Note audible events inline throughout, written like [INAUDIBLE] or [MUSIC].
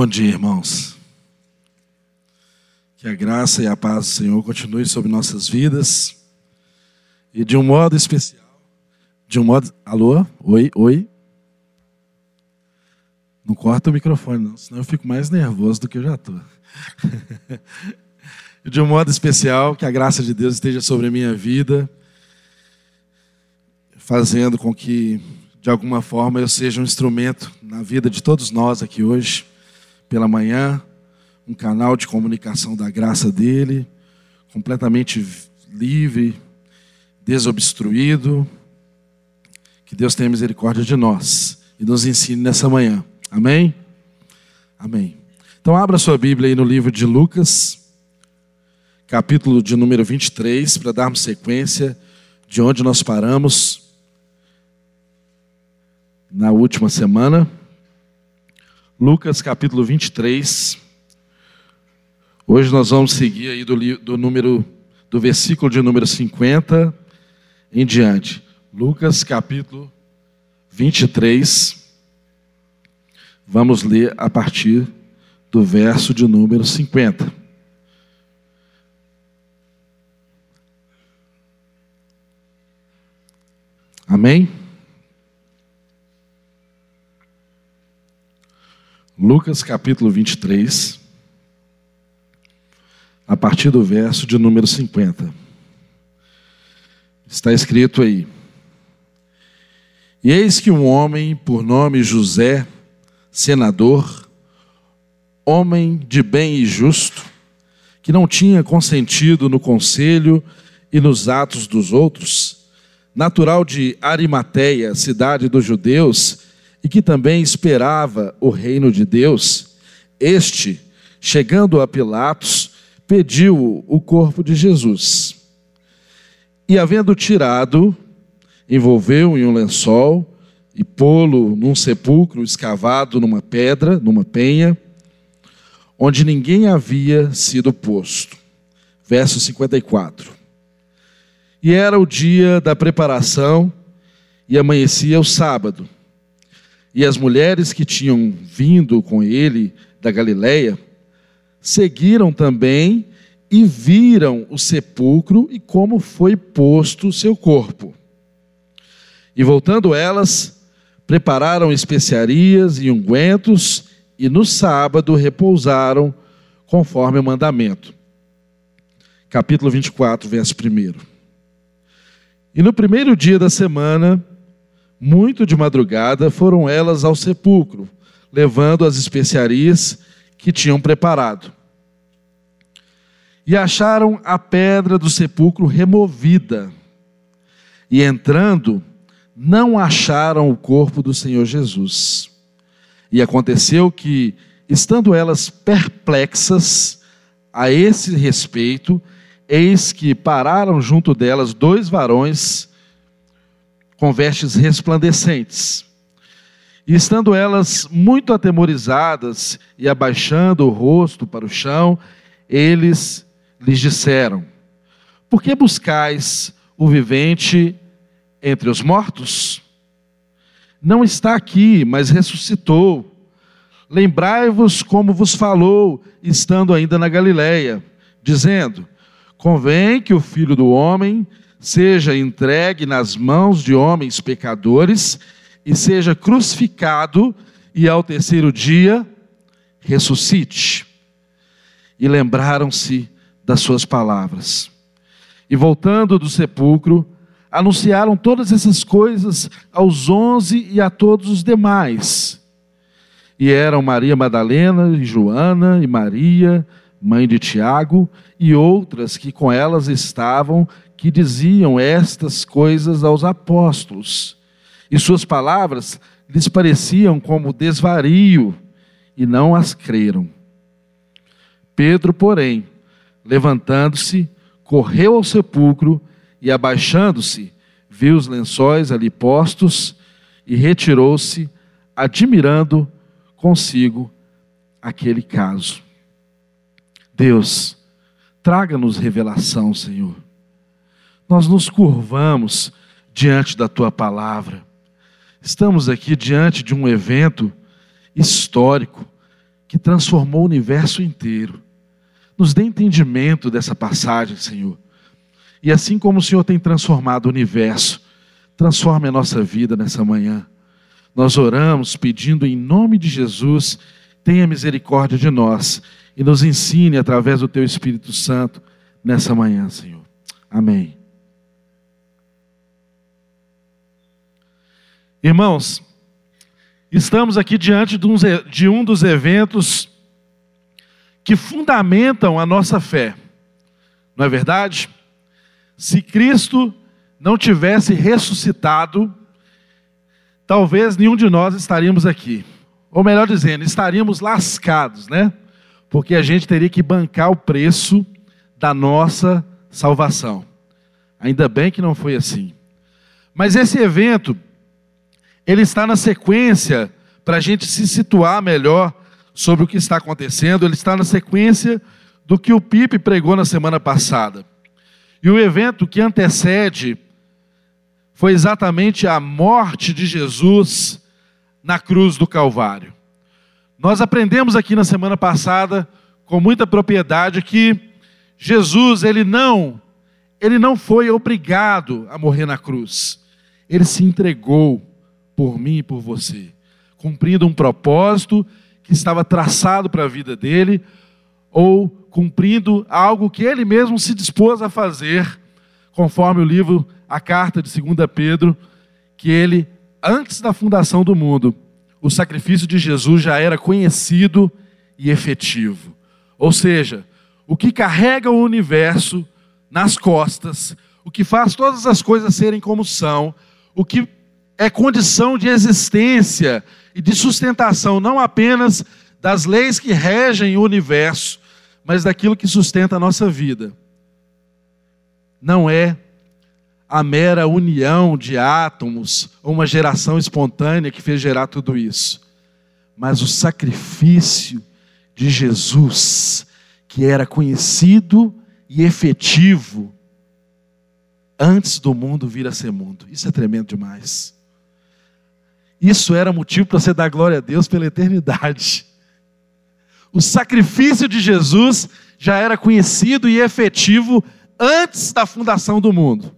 Bom dia, irmãos. Que a graça e a paz do Senhor continue sobre nossas vidas. E de um modo especial, de um modo. Alô? Oi, oi. Não corta o microfone, não, senão eu fico mais nervoso do que eu já [LAUGHS] estou. de um modo especial, que a graça de Deus esteja sobre a minha vida, fazendo com que, de alguma forma, eu seja um instrumento na vida de todos nós aqui hoje pela manhã, um canal de comunicação da graça dele, completamente livre, desobstruído. Que Deus tenha misericórdia de nós e nos ensine nessa manhã. Amém? Amém. Então abra sua Bíblia aí no livro de Lucas, capítulo de número 23, para darmos sequência de onde nós paramos na última semana. Lucas capítulo 23. Hoje nós vamos seguir aí do, do número do versículo de número 50 em diante. Lucas capítulo 23. Vamos ler a partir do verso de número 50. Amém? Lucas capítulo 23, a partir do verso de número 50. Está escrito aí: E eis que um homem por nome José, senador, homem de bem e justo, que não tinha consentido no conselho e nos atos dos outros, natural de Arimateia, cidade dos judeus, e que também esperava o reino de Deus, este, chegando a Pilatos, pediu o corpo de Jesus. E havendo tirado, envolveu em um lençol e pô-lo num sepulcro escavado numa pedra, numa penha, onde ninguém havia sido posto. Verso 54. E era o dia da preparação e amanhecia o sábado. E as mulheres que tinham vindo com ele da Galiléia seguiram também e viram o sepulcro e como foi posto o seu corpo. E voltando elas, prepararam especiarias e ungüentos e no sábado repousaram conforme o mandamento. Capítulo 24, verso 1. E no primeiro dia da semana, muito de madrugada, foram elas ao sepulcro, levando as especiarias que tinham preparado. E acharam a pedra do sepulcro removida. E entrando, não acharam o corpo do Senhor Jesus. E aconteceu que, estando elas perplexas a esse respeito, eis que pararam junto delas dois varões com vestes resplandecentes. E estando elas muito atemorizadas e abaixando o rosto para o chão, eles lhes disseram: Por que buscais o vivente entre os mortos? Não está aqui, mas ressuscitou. Lembrai-vos como vos falou, estando ainda na Galileia, dizendo: Convém que o filho do homem seja entregue nas mãos de homens pecadores e seja crucificado e ao terceiro dia ressuscite. E lembraram-se das suas palavras. E voltando do sepulcro, anunciaram todas essas coisas aos onze e a todos os demais. E eram Maria Madalena, e Joana e Maria, mãe de Tiago, e outras que com elas estavam, que diziam estas coisas aos apóstolos. E suas palavras lhes pareciam como desvario, e não as creram. Pedro, porém, levantando-se, correu ao sepulcro e, abaixando-se, viu os lençóis ali postos e retirou-se, admirando consigo aquele caso. Deus, traga-nos revelação, Senhor nós nos curvamos diante da tua palavra. Estamos aqui diante de um evento histórico que transformou o universo inteiro. Nos dê entendimento dessa passagem, Senhor. E assim como o Senhor tem transformado o universo, transforme a nossa vida nessa manhã. Nós oramos pedindo em nome de Jesus, tenha misericórdia de nós e nos ensine através do teu Espírito Santo nessa manhã, Senhor. Amém. Irmãos, estamos aqui diante de um dos eventos que fundamentam a nossa fé, não é verdade? Se Cristo não tivesse ressuscitado, talvez nenhum de nós estaríamos aqui. Ou melhor dizendo, estaríamos lascados, né? Porque a gente teria que bancar o preço da nossa salvação. Ainda bem que não foi assim. Mas esse evento, ele está na sequência para a gente se situar melhor sobre o que está acontecendo. Ele está na sequência do que o Pipe pregou na semana passada. E o evento que antecede foi exatamente a morte de Jesus na cruz do Calvário. Nós aprendemos aqui na semana passada com muita propriedade que Jesus, ele não, ele não foi obrigado a morrer na cruz. Ele se entregou por mim e por você, cumprindo um propósito que estava traçado para a vida dele, ou cumprindo algo que ele mesmo se dispôs a fazer, conforme o livro a carta de 2 Pedro, que ele, antes da fundação do mundo, o sacrifício de Jesus já era conhecido e efetivo. Ou seja, o que carrega o universo nas costas, o que faz todas as coisas serem como são, o que é condição de existência e de sustentação não apenas das leis que regem o universo, mas daquilo que sustenta a nossa vida. Não é a mera união de átomos ou uma geração espontânea que fez gerar tudo isso, mas o sacrifício de Jesus, que era conhecido e efetivo antes do mundo vir a ser mundo. Isso é tremendo demais. Isso era motivo para você dar glória a Deus pela eternidade. O sacrifício de Jesus já era conhecido e efetivo antes da fundação do mundo.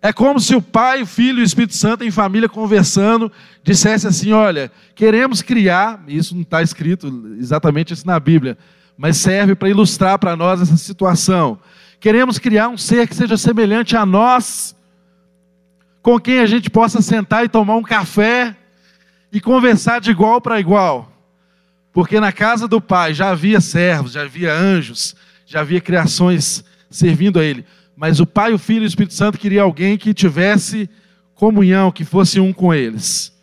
É como se o Pai, o Filho e o Espírito Santo em família conversando, dissesse assim: olha, queremos criar, isso não está escrito exatamente isso na Bíblia, mas serve para ilustrar para nós essa situação. Queremos criar um ser que seja semelhante a nós, com quem a gente possa sentar e tomar um café e conversar de igual para igual. Porque na casa do Pai já havia servos, já havia anjos, já havia criações servindo a Ele mas o Pai, o Filho e o Espírito Santo queria alguém que tivesse comunhão, que fosse um com eles.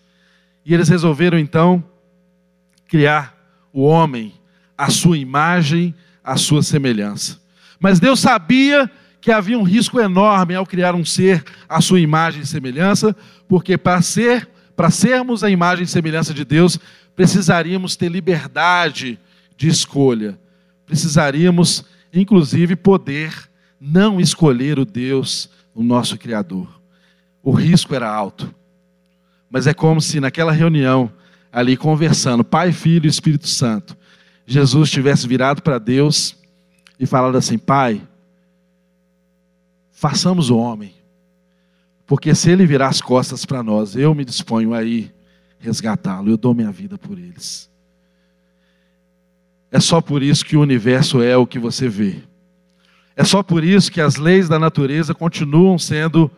E eles resolveram então criar o homem, a sua imagem, a sua semelhança. Mas Deus sabia que havia um risco enorme ao criar um ser à sua imagem e semelhança, porque para ser, para sermos a imagem e semelhança de Deus, precisaríamos ter liberdade de escolha. Precisaríamos inclusive poder não escolher o Deus, o nosso Criador. O risco era alto. Mas é como se naquela reunião, ali conversando, Pai, Filho e Espírito Santo, Jesus tivesse virado para Deus e falado assim: Pai, façamos o homem, porque se ele virar as costas para nós, eu me disponho aí resgatá-lo, eu dou minha vida por eles. É só por isso que o universo é o que você vê. É só por isso que as leis da natureza continuam sendo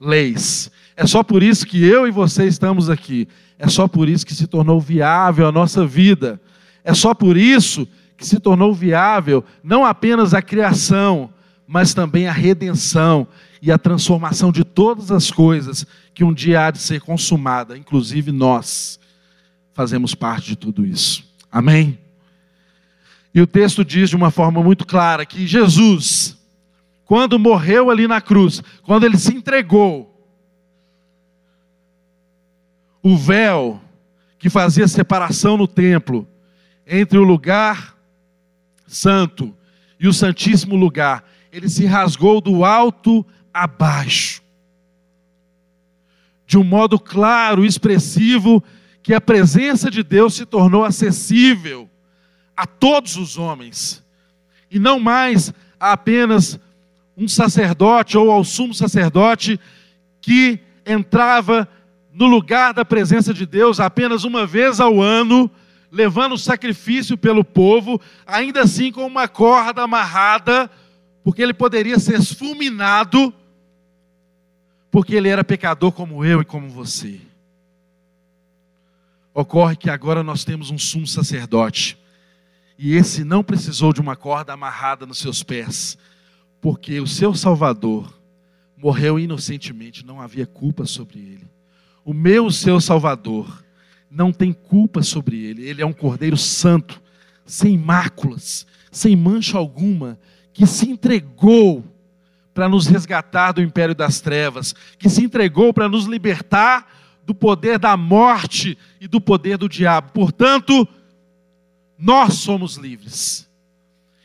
leis. É só por isso que eu e você estamos aqui. É só por isso que se tornou viável a nossa vida. É só por isso que se tornou viável não apenas a criação, mas também a redenção e a transformação de todas as coisas que um dia há de ser consumada, inclusive nós fazemos parte de tudo isso. Amém? E o texto diz de uma forma muito clara que Jesus, quando morreu ali na cruz, quando ele se entregou, o véu que fazia separação no templo entre o lugar santo e o santíssimo lugar, ele se rasgou do alto a baixo. De um modo claro, expressivo, que a presença de Deus se tornou acessível a todos os homens, e não mais a apenas um sacerdote ou ao sumo sacerdote que entrava no lugar da presença de Deus apenas uma vez ao ano, levando sacrifício pelo povo, ainda assim com uma corda amarrada, porque ele poderia ser fulminado, porque ele era pecador como eu e como você. Ocorre que agora nós temos um sumo sacerdote, e esse não precisou de uma corda amarrada nos seus pés, porque o seu Salvador morreu inocentemente, não havia culpa sobre ele. O meu, seu Salvador, não tem culpa sobre ele. Ele é um cordeiro santo, sem máculas, sem mancha alguma, que se entregou para nos resgatar do império das trevas, que se entregou para nos libertar do poder da morte e do poder do diabo. Portanto, nós somos livres.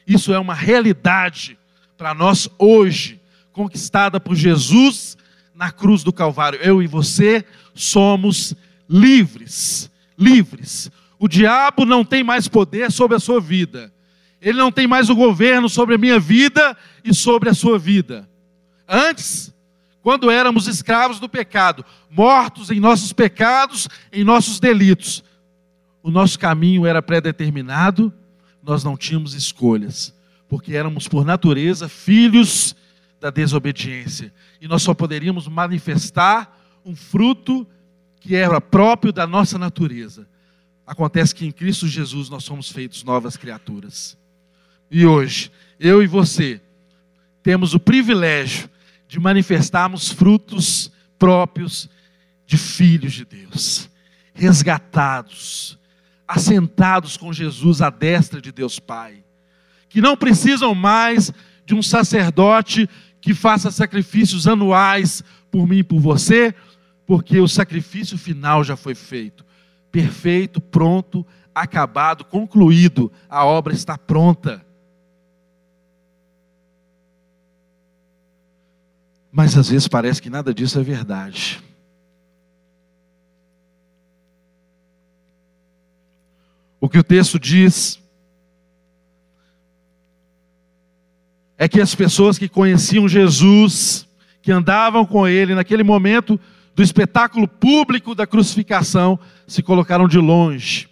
Isso é uma realidade para nós hoje, conquistada por Jesus na cruz do Calvário. Eu e você somos livres. Livres. O diabo não tem mais poder sobre a sua vida. Ele não tem mais o governo sobre a minha vida e sobre a sua vida. Antes, quando éramos escravos do pecado, mortos em nossos pecados, em nossos delitos, o nosso caminho era pré-determinado, nós não tínhamos escolhas, porque éramos por natureza filhos da desobediência, e nós só poderíamos manifestar um fruto que era próprio da nossa natureza. Acontece que em Cristo Jesus nós somos feitos novas criaturas. E hoje, eu e você temos o privilégio de manifestarmos frutos próprios de filhos de Deus, resgatados, assentados com Jesus à destra de Deus Pai, que não precisam mais de um sacerdote que faça sacrifícios anuais por mim e por você, porque o sacrifício final já foi feito. Perfeito, pronto, acabado, concluído. A obra está pronta. Mas às vezes parece que nada disso é verdade. O que o texto diz é que as pessoas que conheciam Jesus, que andavam com ele naquele momento do espetáculo público da crucificação, se colocaram de longe.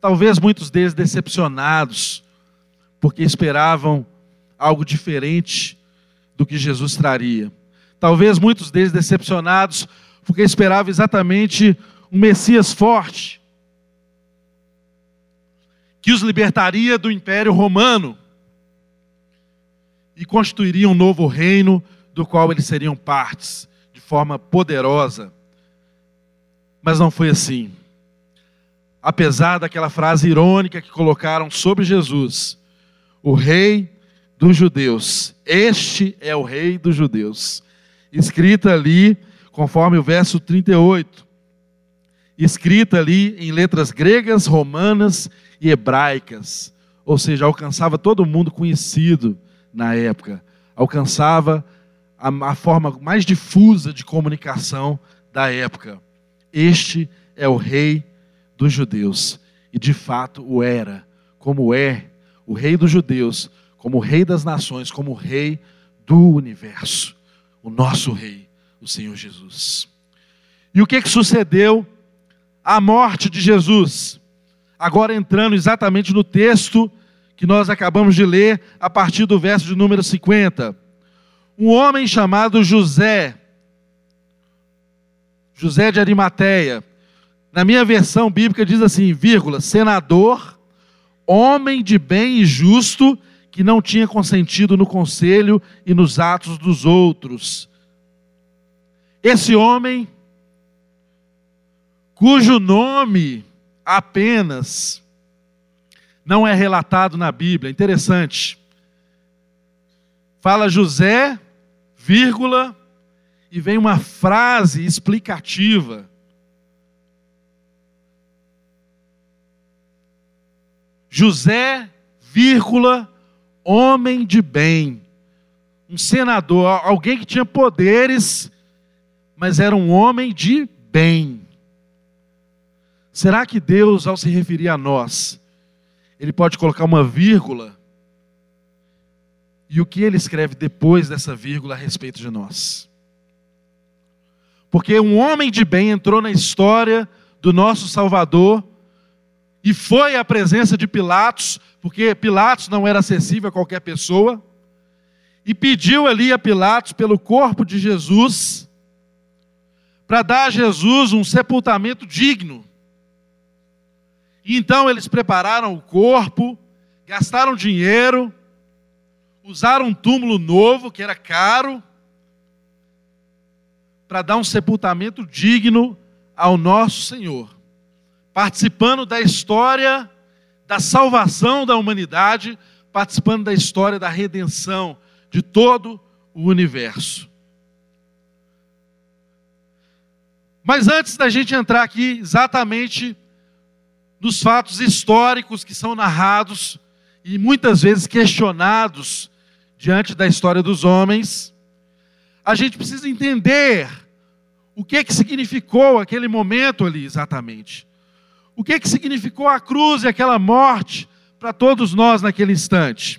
Talvez muitos deles decepcionados, porque esperavam algo diferente do que Jesus traria. Talvez muitos deles decepcionados, porque esperavam exatamente um Messias forte, que os libertaria do império romano e constituiriam um novo reino do qual eles seriam partes de forma poderosa. Mas não foi assim. Apesar daquela frase irônica que colocaram sobre Jesus, o rei dos judeus, este é o rei dos judeus, escrita ali, conforme o verso 38, escrita ali em letras gregas, romanas e hebraicas, ou seja, alcançava todo mundo conhecido na época, alcançava a, a forma mais difusa de comunicação da época. Este é o rei dos judeus, e de fato o era, como é o rei dos judeus, como o rei das nações, como o rei do universo, o nosso rei, o Senhor Jesus. E o que, que sucedeu à morte de Jesus? Agora entrando exatamente no texto que nós acabamos de ler a partir do verso de número 50. Um homem chamado José, José de Arimateia, na minha versão bíblica diz assim, vírgula, senador, homem de bem e justo, que não tinha consentido no conselho e nos atos dos outros. Esse homem, cujo nome apenas não é relatado na Bíblia. Interessante. Fala José, vírgula, e vem uma frase explicativa. José, vírgula, homem de bem. Um senador, alguém que tinha poderes, mas era um homem de bem. Será que Deus, ao se referir a nós, ele pode colocar uma vírgula e o que ele escreve depois dessa vírgula a respeito de nós? Porque um homem de bem entrou na história do nosso Salvador e foi à presença de Pilatos, porque Pilatos não era acessível a qualquer pessoa, e pediu ali a Pilatos pelo corpo de Jesus, para dar a Jesus um sepultamento digno. E então eles prepararam o corpo, gastaram dinheiro, usaram um túmulo novo, que era caro, para dar um sepultamento digno ao nosso Senhor, participando da história da salvação da humanidade, participando da história da redenção de todo o universo. Mas antes da gente entrar aqui exatamente nos fatos históricos que são narrados e muitas vezes questionados diante da história dos homens, a gente precisa entender o que que significou aquele momento ali exatamente. O que que significou a cruz e aquela morte para todos nós naquele instante.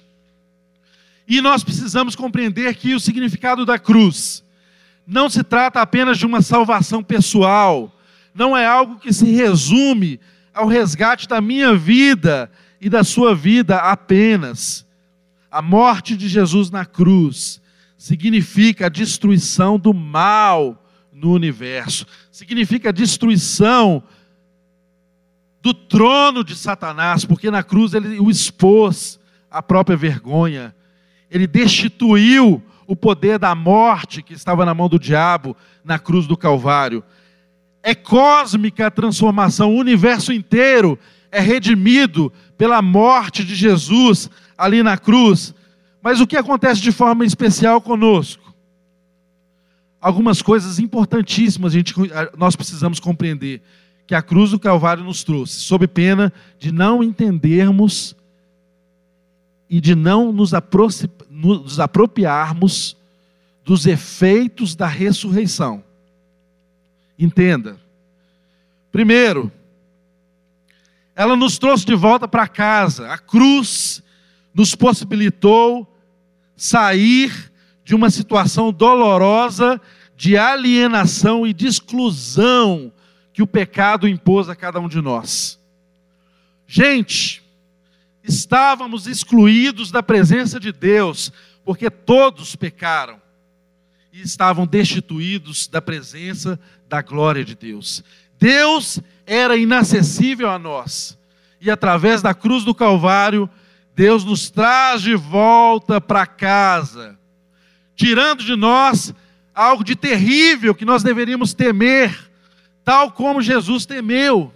E nós precisamos compreender que o significado da cruz não se trata apenas de uma salvação pessoal, não é algo que se resume ao resgate da minha vida e da sua vida apenas. A morte de Jesus na cruz significa a destruição do mal no universo, significa a destruição do trono de Satanás, porque na cruz ele o expôs à própria vergonha, ele destituiu o poder da morte que estava na mão do diabo na cruz do Calvário. É cósmica a transformação, o universo inteiro é redimido pela morte de Jesus ali na cruz. Mas o que acontece de forma especial conosco? algumas coisas importantíssimas gente, nós precisamos compreender que a cruz do Calvário nos trouxe, sob pena de não entendermos e de não nos, nos apropriarmos dos efeitos da ressurreição. Entenda. Primeiro, ela nos trouxe de volta para casa. A cruz nos possibilitou sair de uma situação dolorosa de alienação e de exclusão que o pecado impôs a cada um de nós. Gente, estávamos excluídos da presença de Deus, porque todos pecaram e estavam destituídos da presença da glória de Deus. Deus era inacessível a nós, e através da cruz do Calvário, Deus nos traz de volta para casa tirando de nós algo de terrível que nós deveríamos temer, tal como Jesus temeu.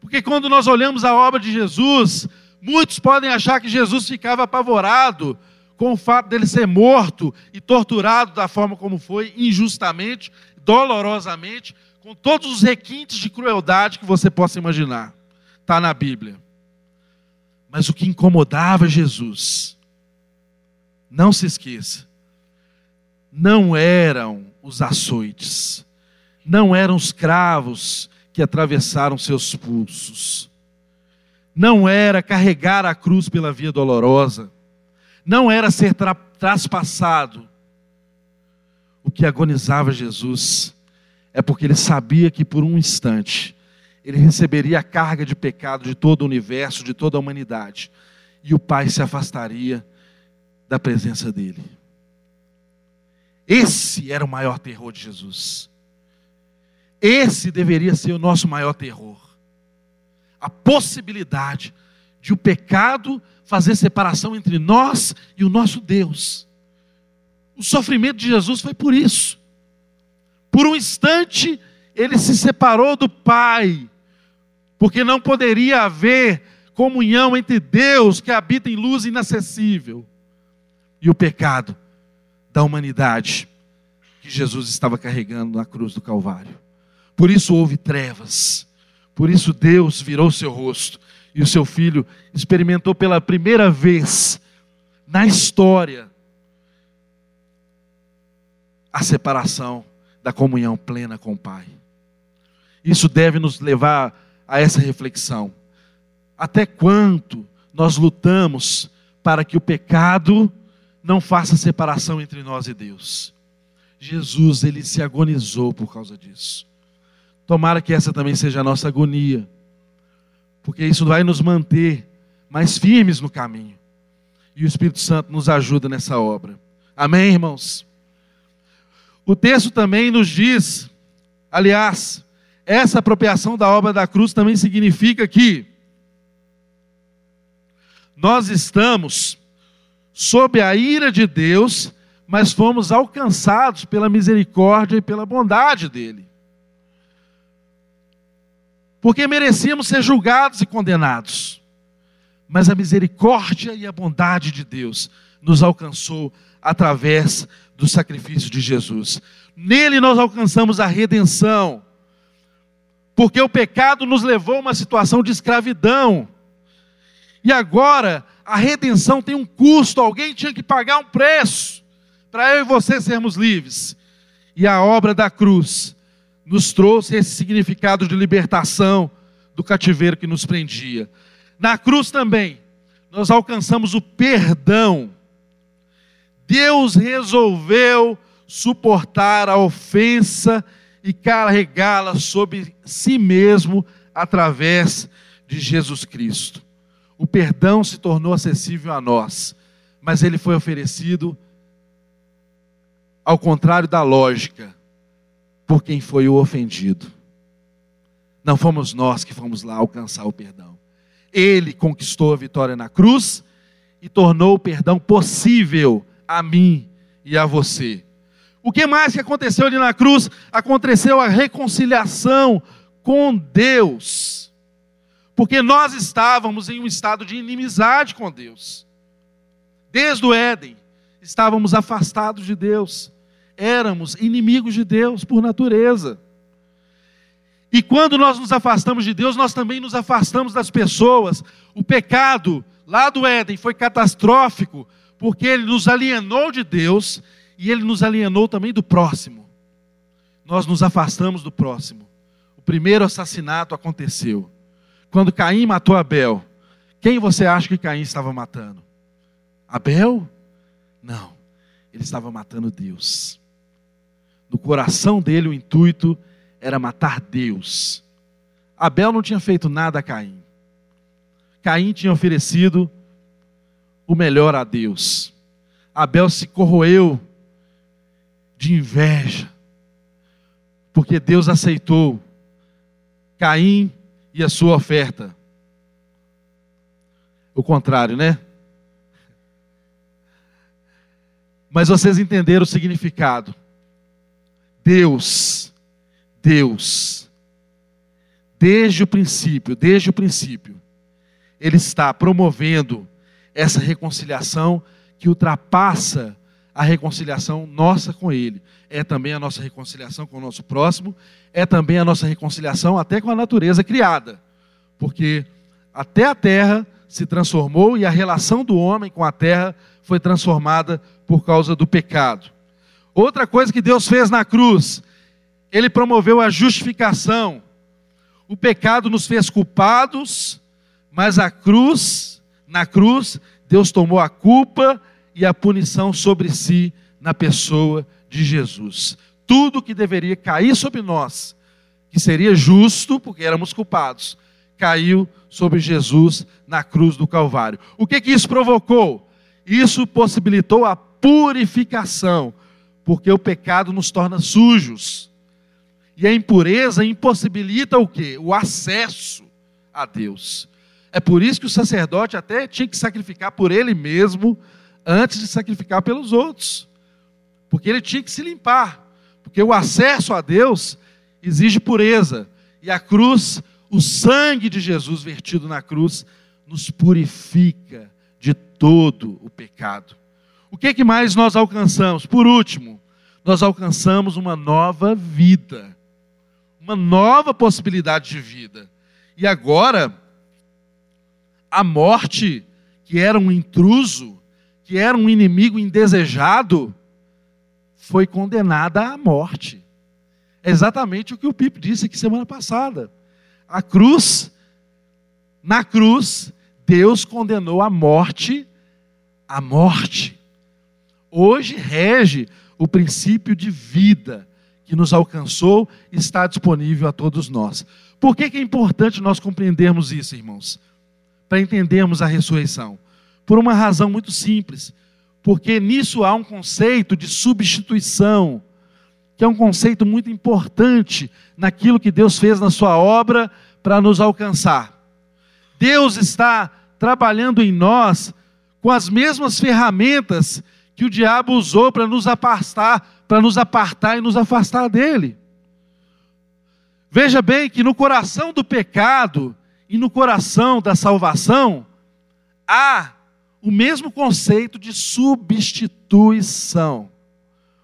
Porque quando nós olhamos a obra de Jesus, muitos podem achar que Jesus ficava apavorado com o fato dele ser morto e torturado da forma como foi, injustamente, dolorosamente, com todos os requintes de crueldade que você possa imaginar. Está na Bíblia. Mas o que incomodava Jesus, não se esqueça, não eram os açoites, não eram os cravos que atravessaram seus pulsos, não era carregar a cruz pela via dolorosa, não era ser tra traspassado. O que agonizava Jesus é porque ele sabia que por um instante ele receberia a carga de pecado de todo o universo, de toda a humanidade, e o Pai se afastaria da presença dele. Esse era o maior terror de Jesus. Esse deveria ser o nosso maior terror. A possibilidade de o pecado fazer separação entre nós e o nosso Deus. O sofrimento de Jesus foi por isso. Por um instante, ele se separou do Pai, porque não poderia haver comunhão entre Deus que habita em luz inacessível e o pecado da humanidade que Jesus estava carregando na cruz do Calvário. Por isso houve trevas, por isso Deus virou seu rosto e o seu filho experimentou pela primeira vez na história a separação da comunhão plena com o Pai. Isso deve nos levar a essa reflexão. Até quanto nós lutamos para que o pecado não faça separação entre nós e Deus? Jesus, ele se agonizou por causa disso. Tomara que essa também seja a nossa agonia, porque isso vai nos manter mais firmes no caminho. E o Espírito Santo nos ajuda nessa obra. Amém, irmãos? O texto também nos diz, aliás, essa apropriação da obra da cruz também significa que nós estamos sob a ira de Deus, mas fomos alcançados pela misericórdia e pela bondade dele. Porque merecíamos ser julgados e condenados, mas a misericórdia e a bondade de Deus nos alcançou através do sacrifício de Jesus. Nele nós alcançamos a redenção, porque o pecado nos levou a uma situação de escravidão. E agora a redenção tem um custo, alguém tinha que pagar um preço para eu e você sermos livres. E a obra da cruz nos trouxe esse significado de libertação do cativeiro que nos prendia. Na cruz também, nós alcançamos o perdão Deus resolveu suportar a ofensa e carregá-la sobre si mesmo através de Jesus Cristo. O perdão se tornou acessível a nós, mas ele foi oferecido ao contrário da lógica, por quem foi o ofendido. Não fomos nós que fomos lá alcançar o perdão. Ele conquistou a vitória na cruz e tornou o perdão possível a mim e a você. O que mais que aconteceu ali na cruz? Aconteceu a reconciliação com Deus. Porque nós estávamos em um estado de inimizade com Deus. Desde o Éden, estávamos afastados de Deus. Éramos inimigos de Deus por natureza. E quando nós nos afastamos de Deus, nós também nos afastamos das pessoas. O pecado lá do Éden foi catastrófico, porque ele nos alienou de Deus e ele nos alienou também do próximo. Nós nos afastamos do próximo. O primeiro assassinato aconteceu. Quando Caim matou Abel, quem você acha que Caim estava matando? Abel? Não, ele estava matando Deus. No coração dele o intuito era matar Deus. Abel não tinha feito nada a Caim. Caim tinha oferecido o melhor a Deus. Abel se corroeu de inveja, porque Deus aceitou Caim e a sua oferta. O contrário, né? Mas vocês entenderam o significado. Deus, Deus, desde o princípio, desde o princípio, Ele está promovendo essa reconciliação que ultrapassa a reconciliação nossa com Ele. É também a nossa reconciliação com o nosso próximo, é também a nossa reconciliação até com a natureza criada. Porque até a terra se transformou e a relação do homem com a terra foi transformada por causa do pecado. Outra coisa que Deus fez na cruz, Ele promoveu a justificação. O pecado nos fez culpados, mas a cruz na cruz, Deus tomou a culpa e a punição sobre si na pessoa de Jesus. Tudo que deveria cair sobre nós, que seria justo, porque éramos culpados, caiu sobre Jesus na cruz do Calvário. O que, que isso provocou? Isso possibilitou a purificação, porque o pecado nos torna sujos. E a impureza impossibilita o quê? O acesso a Deus. É por isso que o sacerdote até tinha que sacrificar por ele mesmo antes de sacrificar pelos outros. Porque ele tinha que se limpar. Porque o acesso a Deus exige pureza. E a cruz, o sangue de Jesus vertido na cruz, nos purifica de todo o pecado. O que, que mais nós alcançamos? Por último, nós alcançamos uma nova vida, uma nova possibilidade de vida. E agora, a morte, que era um intruso, que era um inimigo indesejado, foi condenada à morte. É exatamente o que o Pipe disse aqui semana passada. a cruz, na cruz, Deus condenou a morte, a morte. Hoje rege o princípio de vida que nos alcançou está disponível a todos nós. Por que, que é importante nós compreendermos isso, irmãos? Para entendermos a ressurreição. Por uma razão muito simples. Porque nisso há um conceito de substituição, que é um conceito muito importante naquilo que Deus fez na sua obra para nos alcançar. Deus está trabalhando em nós com as mesmas ferramentas que o diabo usou para nos afastar, para nos apartar e nos afastar dele. Veja bem que no coração do pecado e no coração da salvação há o mesmo conceito de substituição.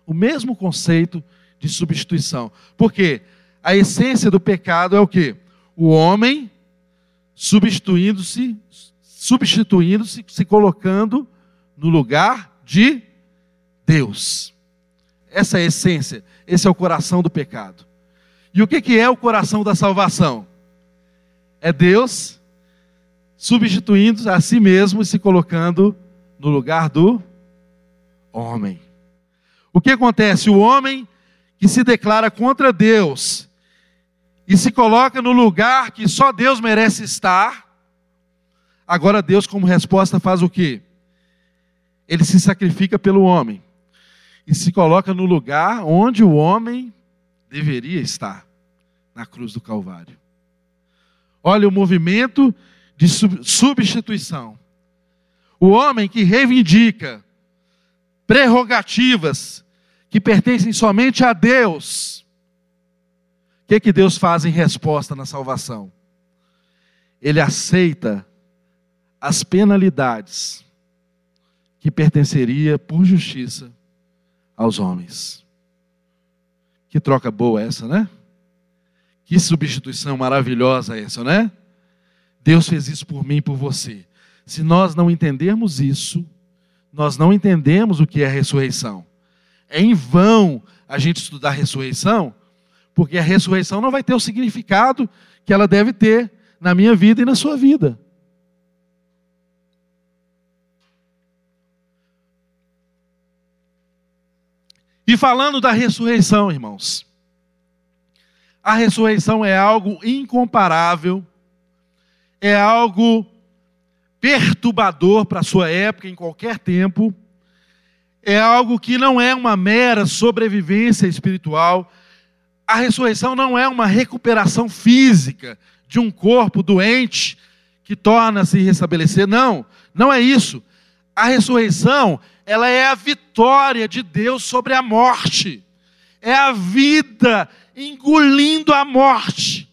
O mesmo conceito de substituição. Porque a essência do pecado é o que? O homem substituindo-se, substituindo-se, se colocando no lugar de Deus. Essa é a essência, esse é o coração do pecado. E o que é o coração da salvação? É Deus substituindo a si mesmo e se colocando no lugar do homem. O que acontece? O homem que se declara contra Deus e se coloca no lugar que só Deus merece estar, agora Deus, como resposta, faz o quê? Ele se sacrifica pelo homem e se coloca no lugar onde o homem deveria estar, na cruz do Calvário. Olha o movimento de substituição. O homem que reivindica prerrogativas que pertencem somente a Deus. O que, que Deus faz em resposta na salvação? Ele aceita as penalidades que pertenceria por justiça aos homens. Que troca boa essa, né? Que substituição maravilhosa essa, né? Deus fez isso por mim e por você. Se nós não entendermos isso, nós não entendemos o que é a ressurreição. É em vão a gente estudar a ressurreição, porque a ressurreição não vai ter o significado que ela deve ter na minha vida e na sua vida. E falando da ressurreição, irmãos, a ressurreição é algo incomparável, é algo perturbador para a sua época, em qualquer tempo, é algo que não é uma mera sobrevivência espiritual. A ressurreição não é uma recuperação física de um corpo doente que torna-se restabelecer. Não, não é isso. A ressurreição ela é a vitória de Deus sobre a morte, é a vida engolindo a morte.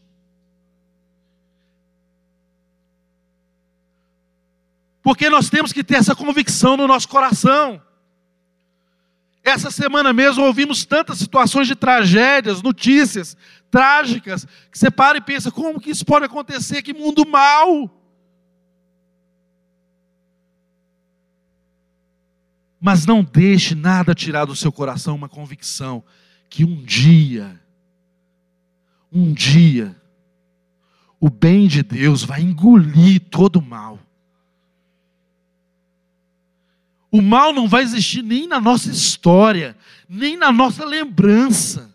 Porque nós temos que ter essa convicção no nosso coração. Essa semana mesmo ouvimos tantas situações de tragédias, notícias trágicas, que você para e pensa: como que isso pode acontecer? Que mundo mau! Mas não deixe nada tirar do seu coração uma convicção que um dia, um dia, o bem de Deus vai engolir todo o mal. O mal não vai existir nem na nossa história, nem na nossa lembrança.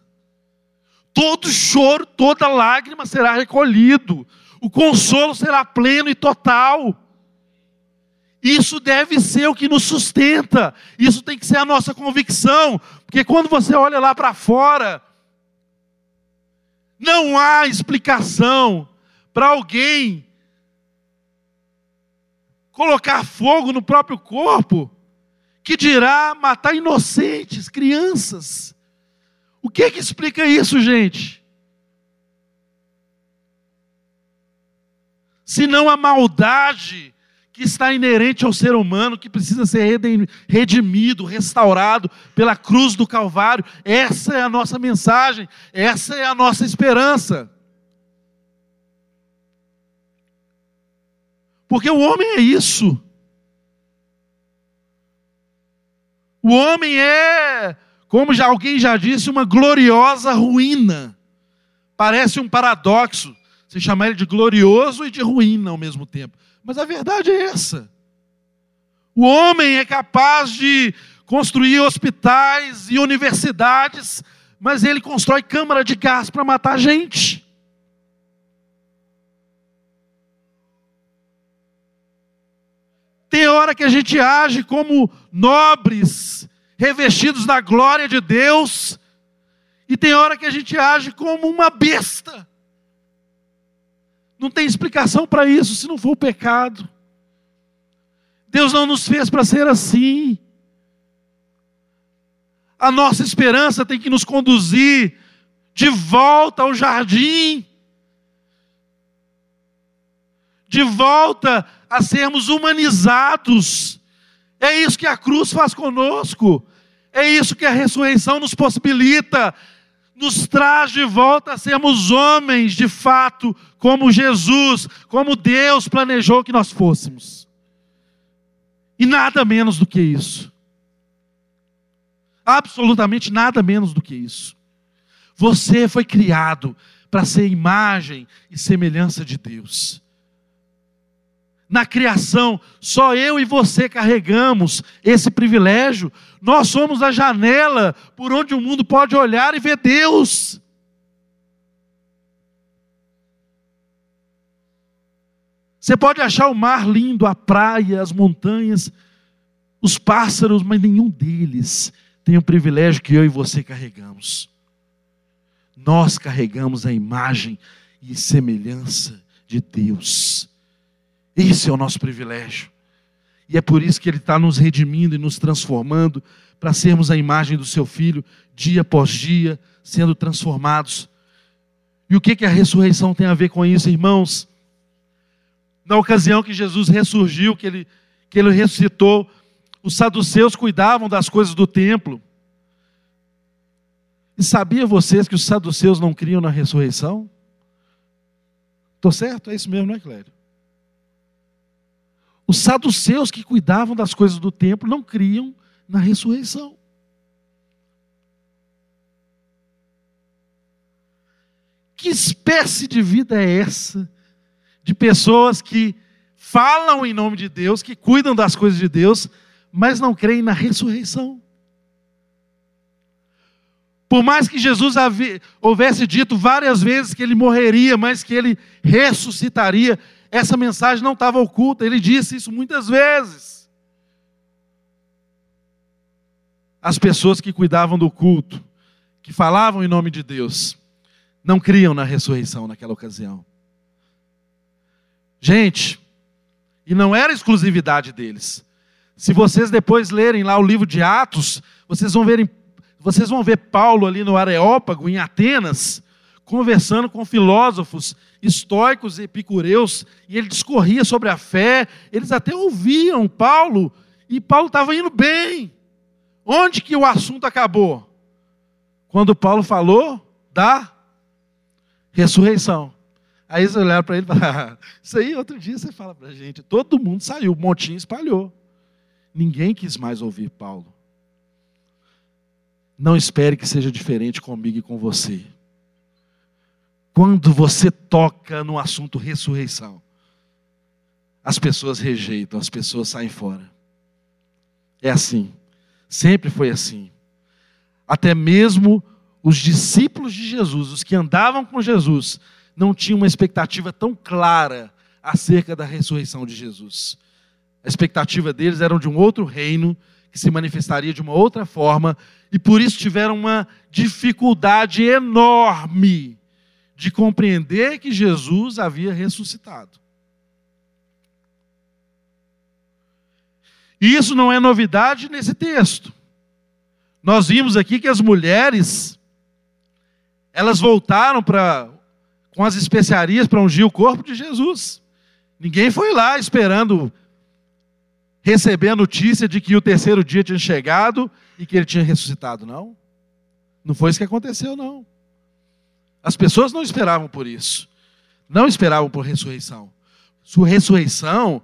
Todo choro, toda lágrima será recolhido. O consolo será pleno e total. Isso deve ser o que nos sustenta. Isso tem que ser a nossa convicção. Porque quando você olha lá para fora, não há explicação para alguém colocar fogo no próprio corpo, que dirá matar inocentes, crianças. O que é que explica isso, gente? Se não a maldade que está inerente ao ser humano, que precisa ser redimido, restaurado pela cruz do Calvário. Essa é a nossa mensagem, essa é a nossa esperança. Porque o homem é isso. O homem é, como já alguém já disse, uma gloriosa ruína. Parece um paradoxo. você chamar ele de glorioso e de ruim ao mesmo tempo. Mas a verdade é essa. O homem é capaz de construir hospitais e universidades, mas ele constrói câmara de gás para matar gente. Tem hora que a gente age como nobres, revestidos da glória de Deus, e tem hora que a gente age como uma besta. Não tem explicação para isso se não for o pecado. Deus não nos fez para ser assim. A nossa esperança tem que nos conduzir de volta ao jardim, de volta a sermos humanizados. É isso que a cruz faz conosco, é isso que a ressurreição nos possibilita nos traz de volta a sermos homens de fato, como Jesus, como Deus planejou que nós fôssemos. E nada menos do que isso. Absolutamente nada menos do que isso. Você foi criado para ser imagem e semelhança de Deus na criação, só eu e você carregamos esse privilégio. Nós somos a janela por onde o mundo pode olhar e ver Deus. Você pode achar o mar lindo, a praia, as montanhas, os pássaros, mas nenhum deles tem o privilégio que eu e você carregamos. Nós carregamos a imagem e semelhança de Deus. Esse é o nosso privilégio. E é por isso que Ele está nos redimindo e nos transformando para sermos a imagem do Seu Filho, dia após dia, sendo transformados. E o que, que a ressurreição tem a ver com isso, irmãos? Na ocasião que Jesus ressurgiu, que ele, que ele ressuscitou, os saduceus cuidavam das coisas do templo. E sabia vocês que os saduceus não criam na ressurreição? Estou certo? É isso mesmo, não é, Clério? Os saduceus que cuidavam das coisas do templo não criam na ressurreição. Que espécie de vida é essa? De pessoas que falam em nome de Deus, que cuidam das coisas de Deus, mas não creem na ressurreição. Por mais que Jesus houvesse dito várias vezes que ele morreria, mas que ele ressuscitaria, essa mensagem não estava oculta, ele disse isso muitas vezes. As pessoas que cuidavam do culto, que falavam em nome de Deus, não criam na ressurreição naquela ocasião. Gente, e não era exclusividade deles. Se vocês depois lerem lá o livro de Atos, vocês vão verem, vocês vão ver Paulo ali no Areópago, em Atenas, conversando com filósofos estoicos e epicureus, e ele discorria sobre a fé, eles até ouviam Paulo, e Paulo estava indo bem. Onde que o assunto acabou? Quando Paulo falou da ressurreição. Aí eles olharam para ele e falaram: [LAUGHS] Isso aí, outro dia você fala para a gente. Todo mundo saiu, o montinho espalhou. Ninguém quis mais ouvir Paulo. Não espere que seja diferente comigo e com você. Quando você toca no assunto ressurreição, as pessoas rejeitam, as pessoas saem fora. É assim. Sempre foi assim. Até mesmo os discípulos de Jesus, os que andavam com Jesus, não tinham uma expectativa tão clara acerca da ressurreição de Jesus. A expectativa deles era de um outro reino que se manifestaria de uma outra forma e por isso tiveram uma dificuldade enorme de compreender que Jesus havia ressuscitado. E isso não é novidade nesse texto. Nós vimos aqui que as mulheres elas voltaram para com as especiarias para ungir o corpo de Jesus. Ninguém foi lá esperando receber a notícia de que o terceiro dia tinha chegado e que ele tinha ressuscitado, não. Não foi isso que aconteceu, não. As pessoas não esperavam por isso. Não esperavam por ressurreição. Sua ressurreição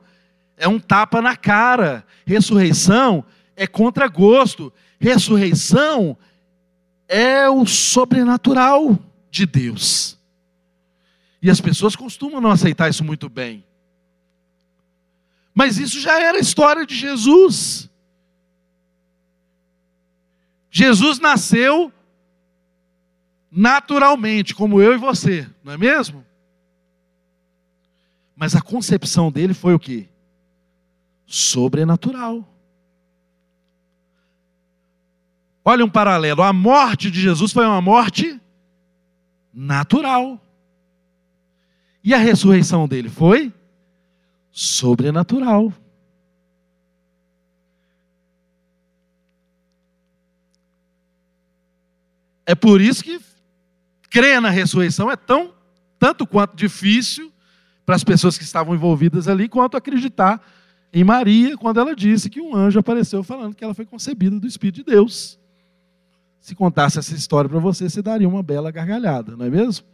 é um tapa na cara. Ressurreição é contra gosto. Ressurreição é o sobrenatural de Deus. E as pessoas costumam não aceitar isso muito bem. Mas isso já era a história de Jesus. Jesus nasceu naturalmente, como eu e você, não é mesmo? Mas a concepção dele foi o quê? Sobrenatural. Olha um paralelo: a morte de Jesus foi uma morte natural. E a ressurreição dele foi sobrenatural. É por isso que crer na ressurreição é tão tanto quanto difícil para as pessoas que estavam envolvidas ali, quanto acreditar em Maria quando ela disse que um anjo apareceu falando que ela foi concebida do Espírito de Deus. Se contasse essa história para você, você daria uma bela gargalhada, não é mesmo?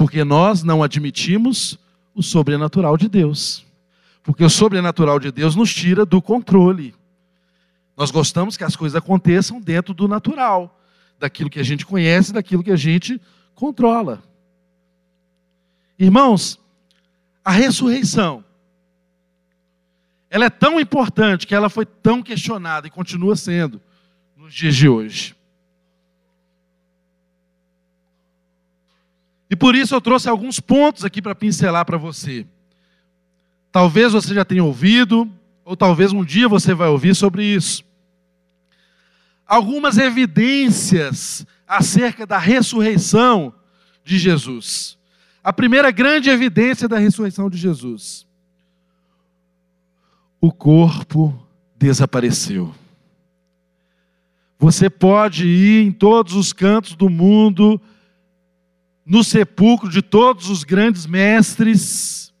Porque nós não admitimos o sobrenatural de Deus. Porque o sobrenatural de Deus nos tira do controle. Nós gostamos que as coisas aconteçam dentro do natural, daquilo que a gente conhece, daquilo que a gente controla. Irmãos, a ressurreição, ela é tão importante que ela foi tão questionada e continua sendo nos dias de hoje. E por isso eu trouxe alguns pontos aqui para pincelar para você. Talvez você já tenha ouvido, ou talvez um dia você vai ouvir sobre isso algumas evidências acerca da ressurreição de Jesus. A primeira grande evidência da ressurreição de Jesus: o corpo desapareceu. Você pode ir em todos os cantos do mundo, no sepulcro de todos os grandes mestres,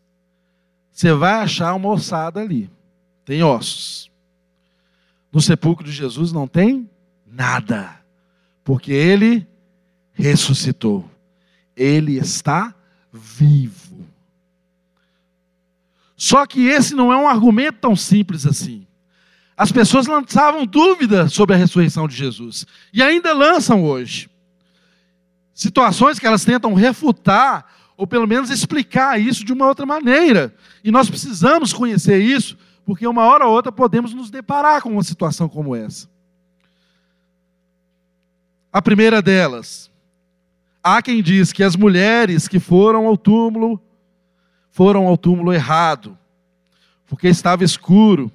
você vai achar uma ossada ali. Tem ossos. No sepulcro de Jesus não tem nada, porque ele ressuscitou. Ele está vivo. Só que esse não é um argumento tão simples assim. As pessoas lançavam dúvida sobre a ressurreição de Jesus e ainda lançam hoje. Situações que elas tentam refutar ou pelo menos explicar isso de uma outra maneira. E nós precisamos conhecer isso, porque uma hora ou outra podemos nos deparar com uma situação como essa. A primeira delas, há quem diz que as mulheres que foram ao túmulo foram ao túmulo errado, porque estava escuro,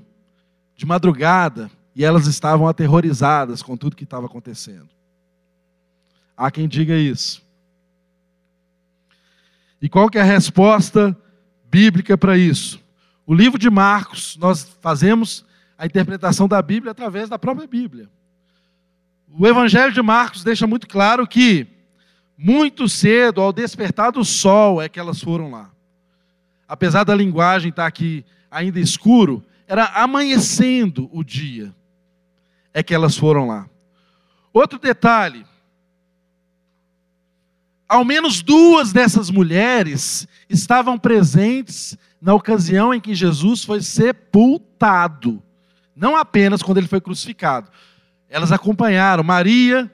de madrugada, e elas estavam aterrorizadas com tudo que estava acontecendo. Há quem diga isso. E qual que é a resposta bíblica para isso? O livro de Marcos, nós fazemos a interpretação da Bíblia através da própria Bíblia. O Evangelho de Marcos deixa muito claro que, muito cedo, ao despertar do sol, é que elas foram lá. Apesar da linguagem estar aqui ainda escuro, era amanhecendo o dia, é que elas foram lá. Outro detalhe: ao menos duas dessas mulheres estavam presentes na ocasião em que Jesus foi sepultado, não apenas quando ele foi crucificado, elas acompanharam. Maria,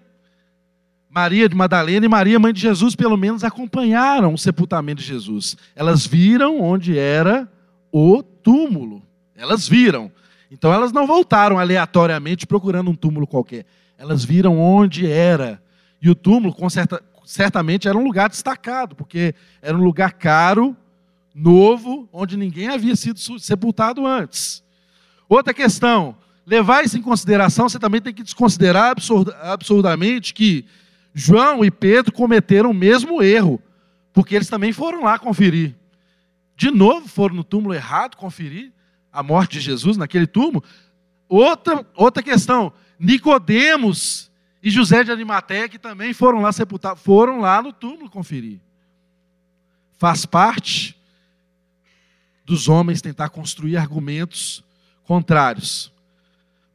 Maria de Madalena e Maria, mãe de Jesus, pelo menos acompanharam o sepultamento de Jesus. Elas viram onde era o túmulo. Elas viram. Então elas não voltaram aleatoriamente procurando um túmulo qualquer. Elas viram onde era. E o túmulo, com certa, certamente, era um lugar destacado, porque era um lugar caro, novo, onde ninguém havia sido sepultado antes. Outra questão: levar isso em consideração, você também tem que desconsiderar absurd, absurdamente que João e Pedro cometeram o mesmo erro, porque eles também foram lá conferir. De novo foram no túmulo errado conferir a morte de Jesus naquele túmulo. Outra, outra questão, Nicodemos e José de Arimateia que também foram lá sepultar, foram lá no túmulo conferir. Faz parte dos homens tentar construir argumentos contrários.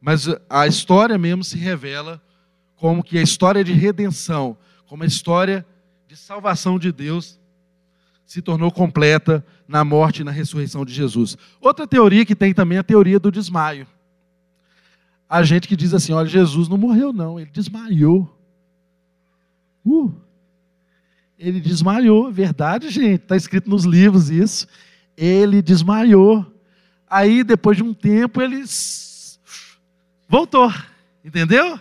Mas a história mesmo se revela como que a história de redenção, como a história de salvação de Deus se tornou completa na morte e na ressurreição de Jesus. Outra teoria que tem também é a teoria do desmaio. A gente que diz assim: olha, Jesus não morreu, não, ele desmaiou. Uh, Ele desmaiou, verdade, gente, está escrito nos livros isso. Ele desmaiou. Aí, depois de um tempo, ele voltou, entendeu?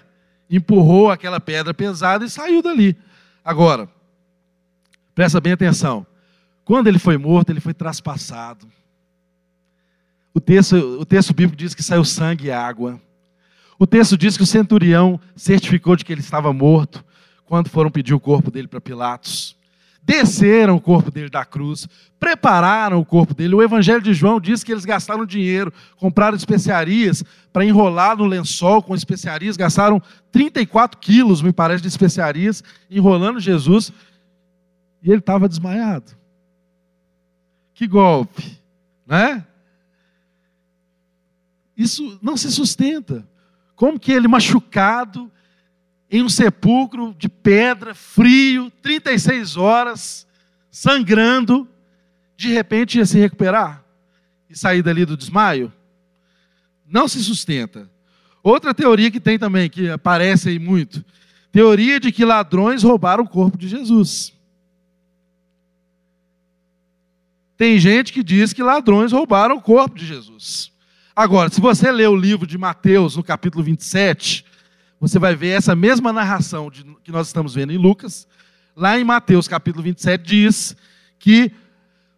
Empurrou aquela pedra pesada e saiu dali. Agora, presta bem atenção. Quando ele foi morto, ele foi traspassado. O texto, o texto bíblico diz que saiu sangue e água. O texto diz que o centurião certificou de que ele estava morto quando foram pedir o corpo dele para Pilatos. Desceram o corpo dele da cruz, prepararam o corpo dele. O Evangelho de João diz que eles gastaram dinheiro, compraram especiarias para enrolar no lençol com especiarias, gastaram 34 quilos, me parece, de especiarias, enrolando Jesus, e ele estava desmaiado. Que golpe, né? Isso não se sustenta. Como que ele machucado, em um sepulcro de pedra, frio, 36 horas, sangrando, de repente ia se recuperar e sair dali do desmaio? Não se sustenta. Outra teoria que tem também, que aparece aí muito, teoria de que ladrões roubaram o corpo de Jesus. Tem gente que diz que ladrões roubaram o corpo de Jesus. Agora, se você ler o livro de Mateus, no capítulo 27, você vai ver essa mesma narração de, que nós estamos vendo em Lucas. Lá em Mateus, capítulo 27, diz que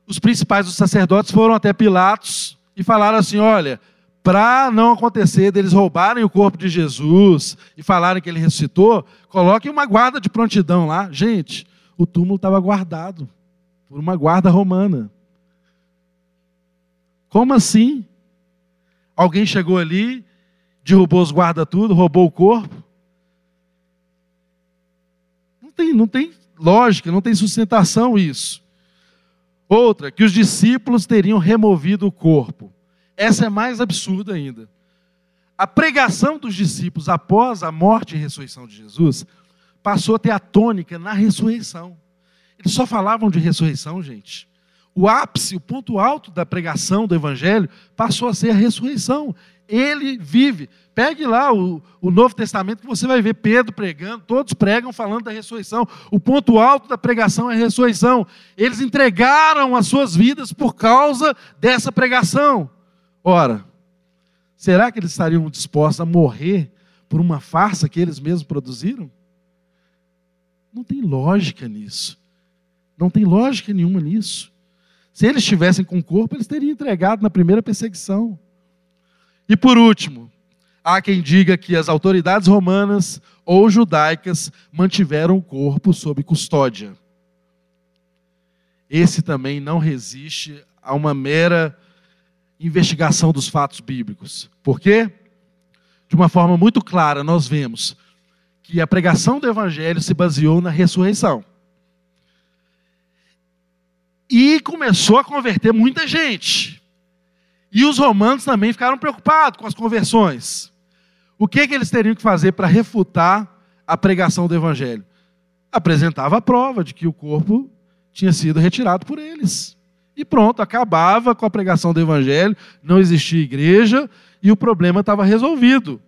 os principais dos sacerdotes foram até Pilatos e falaram assim: olha, para não acontecer deles roubarem o corpo de Jesus e falarem que ele ressuscitou, coloquem uma guarda de prontidão lá. Gente, o túmulo estava guardado por uma guarda romana. Como assim? Alguém chegou ali, derrubou os guarda tudo, roubou o corpo. Não tem, não tem lógica, não tem sustentação isso. Outra, que os discípulos teriam removido o corpo. Essa é mais absurda ainda. A pregação dos discípulos após a morte e ressurreição de Jesus passou a ter a tônica na ressurreição. Eles só falavam de ressurreição, gente o ápice, o ponto alto da pregação do Evangelho passou a ser a ressurreição. Ele vive. Pegue lá o, o, Novo Testamento que você vai ver Pedro pregando, todos pregam falando da ressurreição. O ponto alto da pregação é a ressurreição. Eles entregaram as suas vidas por causa dessa pregação. Ora, será que eles estariam dispostos a morrer por uma farsa que eles mesmos produziram? Não tem lógica nisso. Não tem lógica nenhuma nisso. Se eles estivessem com o corpo, eles teriam entregado na primeira perseguição. E por último, há quem diga que as autoridades romanas ou judaicas mantiveram o corpo sob custódia. Esse também não resiste a uma mera investigação dos fatos bíblicos. Por quê? De uma forma muito clara, nós vemos que a pregação do evangelho se baseou na ressurreição. E começou a converter muita gente. E os romanos também ficaram preocupados com as conversões. O que, que eles teriam que fazer para refutar a pregação do evangelho? Apresentava a prova de que o corpo tinha sido retirado por eles. E pronto, acabava com a pregação do evangelho, não existia igreja e o problema estava resolvido.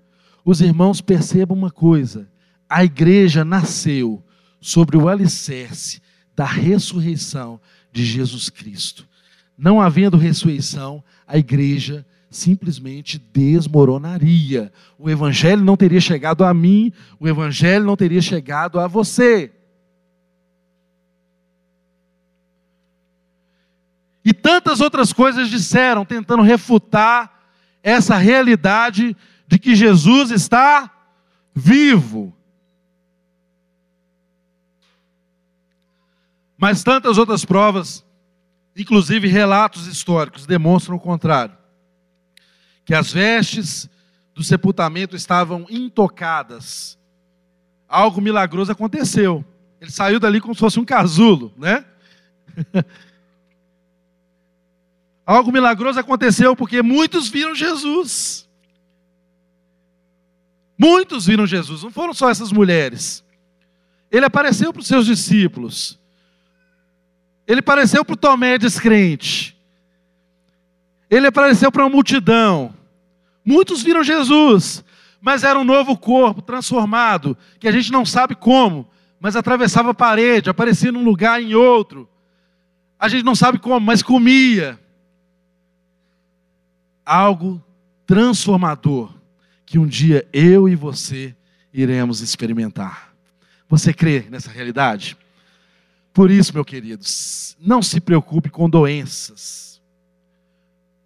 Os irmãos percebam uma coisa: a igreja nasceu sobre o alicerce da ressurreição de Jesus Cristo. Não havendo ressurreição, a igreja simplesmente desmoronaria. O evangelho não teria chegado a mim, o evangelho não teria chegado a você. E tantas outras coisas disseram, tentando refutar essa realidade de que Jesus está vivo. Mas tantas outras provas, inclusive relatos históricos, demonstram o contrário. Que as vestes do sepultamento estavam intocadas. Algo milagroso aconteceu. Ele saiu dali como se fosse um casulo, né? [LAUGHS] Algo milagroso aconteceu porque muitos viram Jesus. Muitos viram Jesus, não foram só essas mulheres. Ele apareceu para os seus discípulos. Ele apareceu para o Tomé descrente. Ele apareceu para uma multidão. Muitos viram Jesus, mas era um novo corpo transformado, que a gente não sabe como, mas atravessava a parede, aparecia num lugar em outro. A gente não sabe como, mas comia. Algo transformador que um dia eu e você iremos experimentar. Você crê nessa realidade? Por isso, meu queridos, não se preocupe com doenças.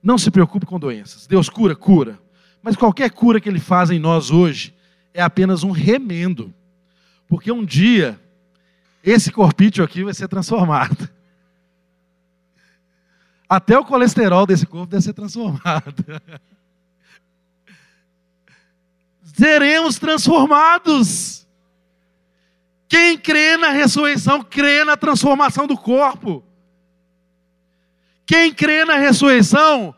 Não se preocupe com doenças. Deus cura, cura. Mas qualquer cura que Ele faz em nós hoje é apenas um remendo. Porque um dia, esse corpício aqui vai ser transformado. Até o colesterol desse corpo deve ser transformado. [LAUGHS] Seremos transformados. Quem crê na ressurreição, crê na transformação do corpo. Quem crê na ressurreição,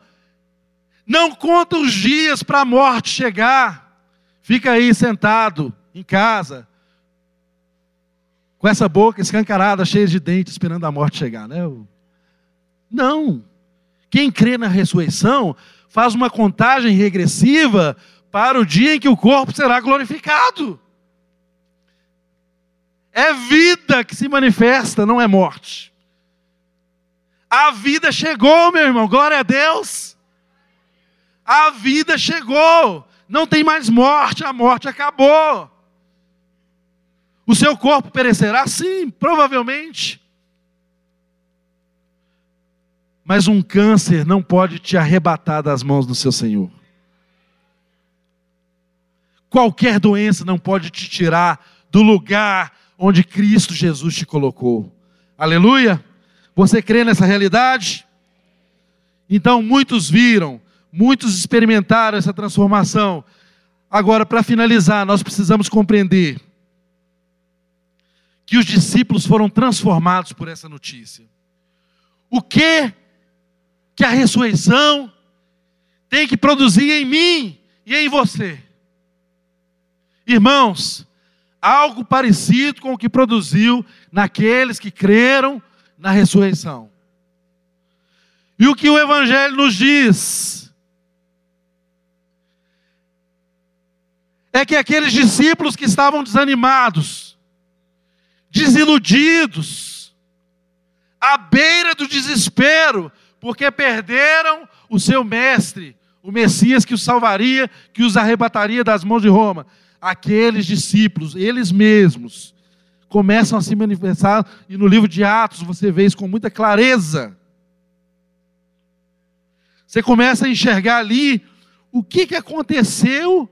não conta os dias para a morte chegar. Fica aí sentado em casa, com essa boca escancarada, cheia de dentes, esperando a morte chegar, né? Não. Quem crê na ressurreição faz uma contagem regressiva para o dia em que o corpo será glorificado. É vida que se manifesta, não é morte. A vida chegou, meu irmão, glória a Deus. A vida chegou, não tem mais morte, a morte acabou. O seu corpo perecerá? Sim, provavelmente. Mas um câncer não pode te arrebatar das mãos do seu Senhor. Qualquer doença não pode te tirar do lugar onde Cristo Jesus te colocou. Aleluia? Você crê nessa realidade? Então, muitos viram, muitos experimentaram essa transformação. Agora, para finalizar, nós precisamos compreender que os discípulos foram transformados por essa notícia. O que que a ressurreição tem que produzir em mim e em você? Irmãos, algo parecido com o que produziu naqueles que creram na ressurreição. E o que o Evangelho nos diz é que aqueles discípulos que estavam desanimados, desiludidos, à beira do desespero, porque perderam o seu mestre, o Messias que os salvaria, que os arrebataria das mãos de Roma. Aqueles discípulos, eles mesmos, começam a se manifestar, e no livro de Atos você vê isso com muita clareza. Você começa a enxergar ali o que, que aconteceu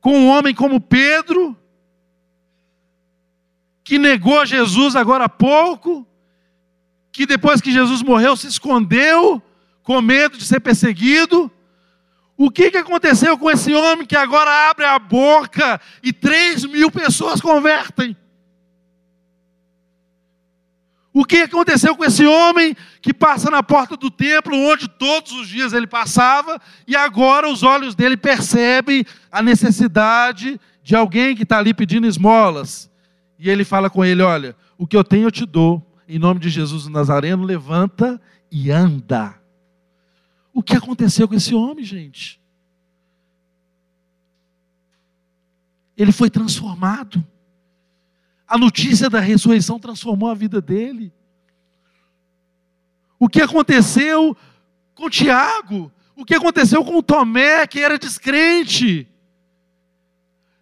com um homem como Pedro, que negou Jesus agora há pouco, que depois que Jesus morreu se escondeu com medo de ser perseguido. O que, que aconteceu com esse homem que agora abre a boca e três mil pessoas convertem? O que aconteceu com esse homem que passa na porta do templo, onde todos os dias ele passava, e agora os olhos dele percebem a necessidade de alguém que está ali pedindo esmolas? E ele fala com ele: Olha, o que eu tenho eu te dou. Em nome de Jesus Nazareno, levanta e anda. O que aconteceu com esse homem, gente? Ele foi transformado. A notícia da ressurreição transformou a vida dele. O que aconteceu com Tiago? O que aconteceu com Tomé, que era descrente?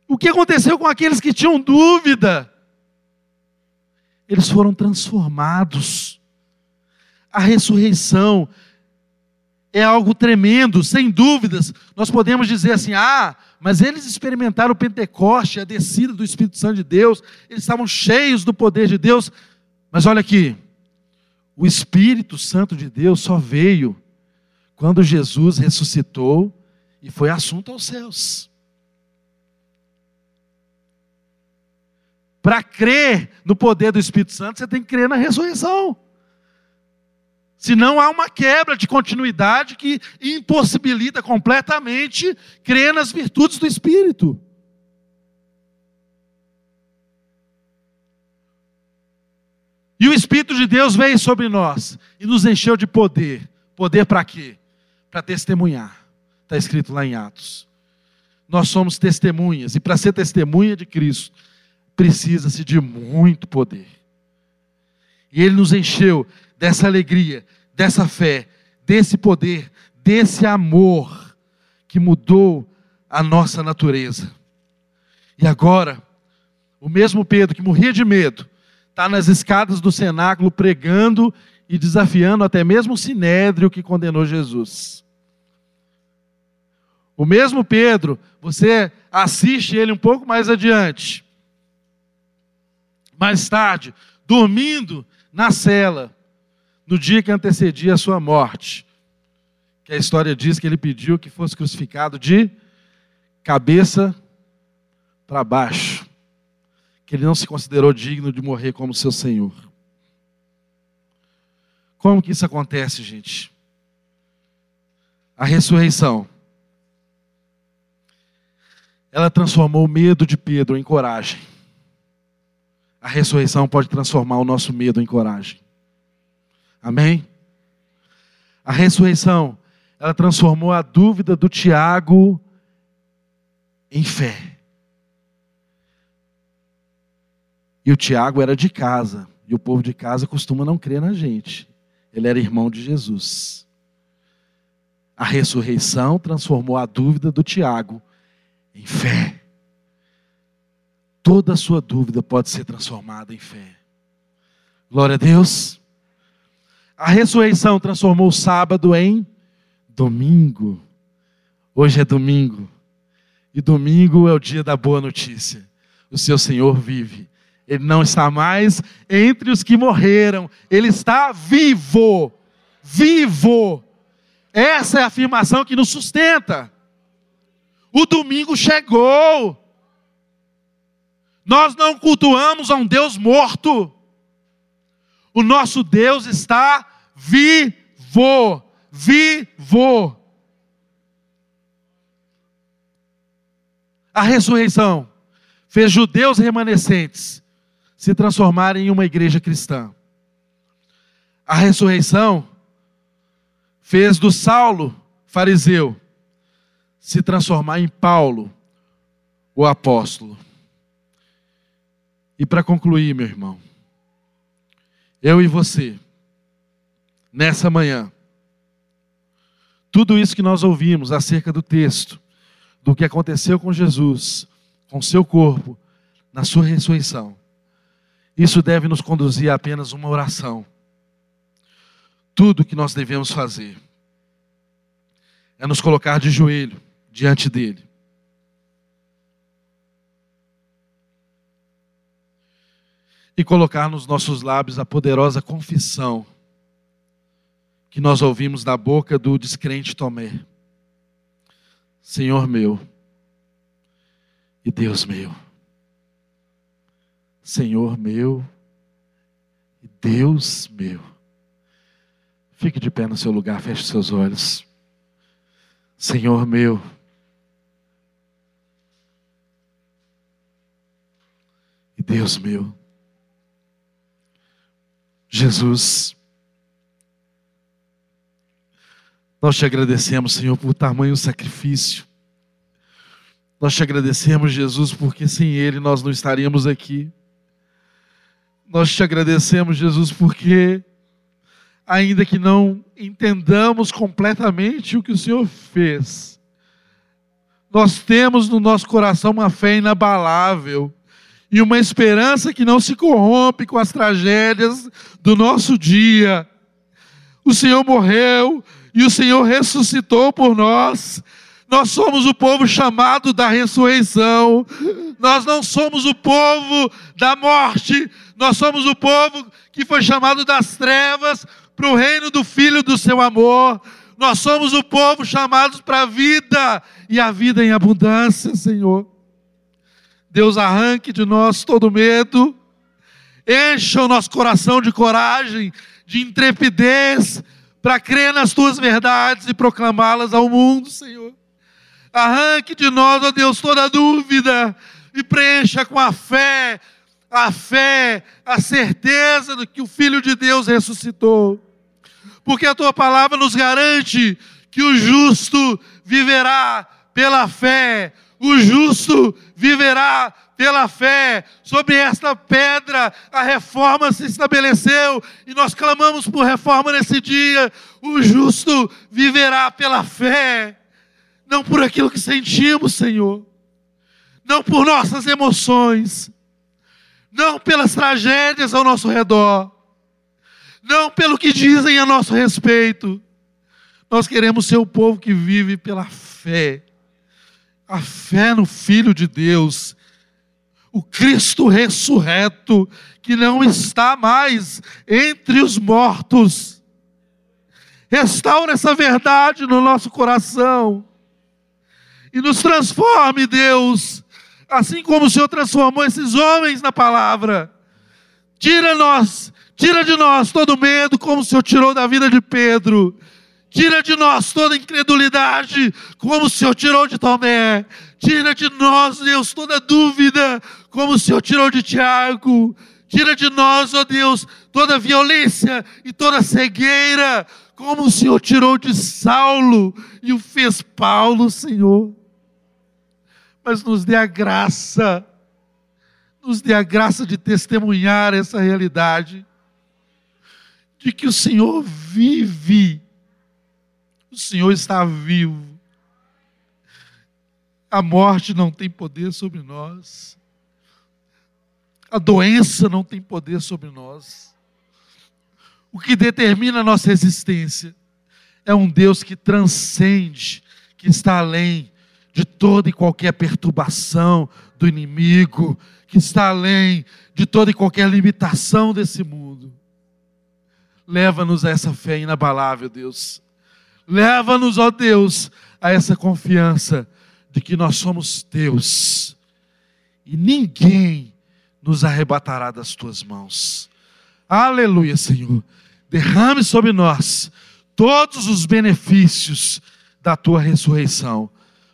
O que aconteceu com aqueles que tinham dúvida? eles foram transformados. A ressurreição é algo tremendo, sem dúvidas. Nós podemos dizer assim: ah, mas eles experimentaram o Pentecoste, a descida do Espírito Santo de Deus, eles estavam cheios do poder de Deus. Mas olha aqui, o Espírito Santo de Deus só veio quando Jesus ressuscitou e foi assunto aos céus. Para crer no poder do Espírito Santo, você tem que crer na ressurreição. Senão há uma quebra de continuidade que impossibilita completamente crer nas virtudes do Espírito. E o Espírito de Deus veio sobre nós e nos encheu de poder. Poder para quê? Para testemunhar. Está escrito lá em Atos. Nós somos testemunhas, e para ser testemunha de Cristo, precisa-se de muito poder. E Ele nos encheu dessa alegria, dessa fé, desse poder, desse amor que mudou a nossa natureza. E agora, o mesmo Pedro que morria de medo, está nas escadas do cenáculo pregando e desafiando até mesmo o sinédrio que condenou Jesus. O mesmo Pedro, você assiste ele um pouco mais adiante. Mais tarde, dormindo na cela, no dia que antecedia a sua morte. Que a história diz que ele pediu que fosse crucificado de cabeça para baixo. Que ele não se considerou digno de morrer como seu Senhor. Como que isso acontece, gente? A ressurreição. Ela transformou o medo de Pedro em coragem. A ressurreição pode transformar o nosso medo em coragem. Amém? A ressurreição, ela transformou a dúvida do Tiago em fé. E o Tiago era de casa, e o povo de casa costuma não crer na gente. Ele era irmão de Jesus. A ressurreição transformou a dúvida do Tiago em fé. Toda a sua dúvida pode ser transformada em fé. Glória a Deus. A ressurreição transformou o sábado em domingo. Hoje é domingo. E domingo é o dia da boa notícia. O seu Senhor vive. Ele não está mais entre os que morreram. Ele está vivo. Vivo. Essa é a afirmação que nos sustenta. O domingo chegou. Nós não cultuamos a um Deus morto. O nosso Deus está vivo. Vivo. A ressurreição fez judeus remanescentes se transformarem em uma igreja cristã. A ressurreição fez do Saulo, fariseu, se transformar em Paulo, o apóstolo. E para concluir, meu irmão, eu e você, nessa manhã, tudo isso que nós ouvimos acerca do texto, do que aconteceu com Jesus, com seu corpo, na sua ressurreição. Isso deve nos conduzir a apenas uma oração. Tudo que nós devemos fazer é nos colocar de joelho diante dele. E colocar nos nossos lábios a poderosa confissão que nós ouvimos da boca do descrente Tomé. Senhor meu e Deus meu. Senhor meu e Deus meu. Fique de pé no seu lugar, feche seus olhos. Senhor meu e Deus meu. Jesus, Nós te agradecemos, Senhor, por tamanho sacrifício. Nós te agradecemos, Jesus, porque sem Ele nós não estaríamos aqui. Nós te agradecemos, Jesus, porque, ainda que não entendamos completamente o que o Senhor fez, nós temos no nosso coração uma fé inabalável e uma esperança que não se corrompe com as tragédias do nosso dia. O Senhor morreu, e o Senhor ressuscitou por nós. Nós somos o povo chamado da ressurreição. Nós não somos o povo da morte. Nós somos o povo que foi chamado das trevas para o reino do Filho do seu amor. Nós somos o povo chamados para a vida e a vida em abundância, Senhor. Deus arranque de nós todo medo, encha o nosso coração de coragem, de intrepidez, para crer nas tuas verdades e proclamá-las ao mundo, Senhor. Arranque de nós, ó Deus, toda dúvida e preencha com a fé, a fé, a certeza de que o Filho de Deus ressuscitou. Porque a tua palavra nos garante que o justo viverá pela fé, o justo viverá pela fé, sobre esta pedra, a reforma se estabeleceu e nós clamamos por reforma nesse dia. O justo viverá pela fé, não por aquilo que sentimos, Senhor, não por nossas emoções, não pelas tragédias ao nosso redor, não pelo que dizem a nosso respeito. Nós queremos ser o povo que vive pela fé. A fé no Filho de Deus o Cristo ressurreto, que não está mais entre os mortos. Restaura essa verdade no nosso coração e nos transforme, Deus, assim como o Senhor transformou esses homens na palavra. Tira nós, tira de nós todo medo, como o Senhor tirou da vida de Pedro. Tira de nós toda incredulidade, como o Senhor tirou de Tomé. Tira de nós, Deus, toda dúvida, como o Senhor tirou de Tiago. Tira de nós, ó Deus, toda violência e toda cegueira, como o Senhor tirou de Saulo e o fez Paulo, Senhor. Mas nos dê a graça, nos dê a graça de testemunhar essa realidade, de que o Senhor vive, o Senhor está vivo. A morte não tem poder sobre nós. A doença não tem poder sobre nós. O que determina a nossa existência é um Deus que transcende, que está além de toda e qualquer perturbação do inimigo, que está além de toda e qualquer limitação desse mundo. Leva-nos a essa fé inabalável, Deus. Leva-nos, ó Deus, a essa confiança de que nós somos teus e ninguém nos arrebatará das tuas mãos. Aleluia, Senhor. Derrame sobre nós todos os benefícios da tua ressurreição,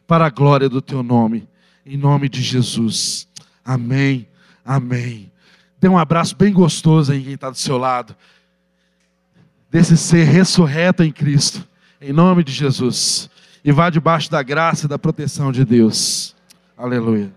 para a glória do teu nome, em nome de Jesus. Amém, amém. Dê um abraço bem gostoso aí quem está do seu lado, desse ser ressurreto em Cristo, em nome de Jesus. E vá debaixo da graça e da proteção de Deus. Aleluia.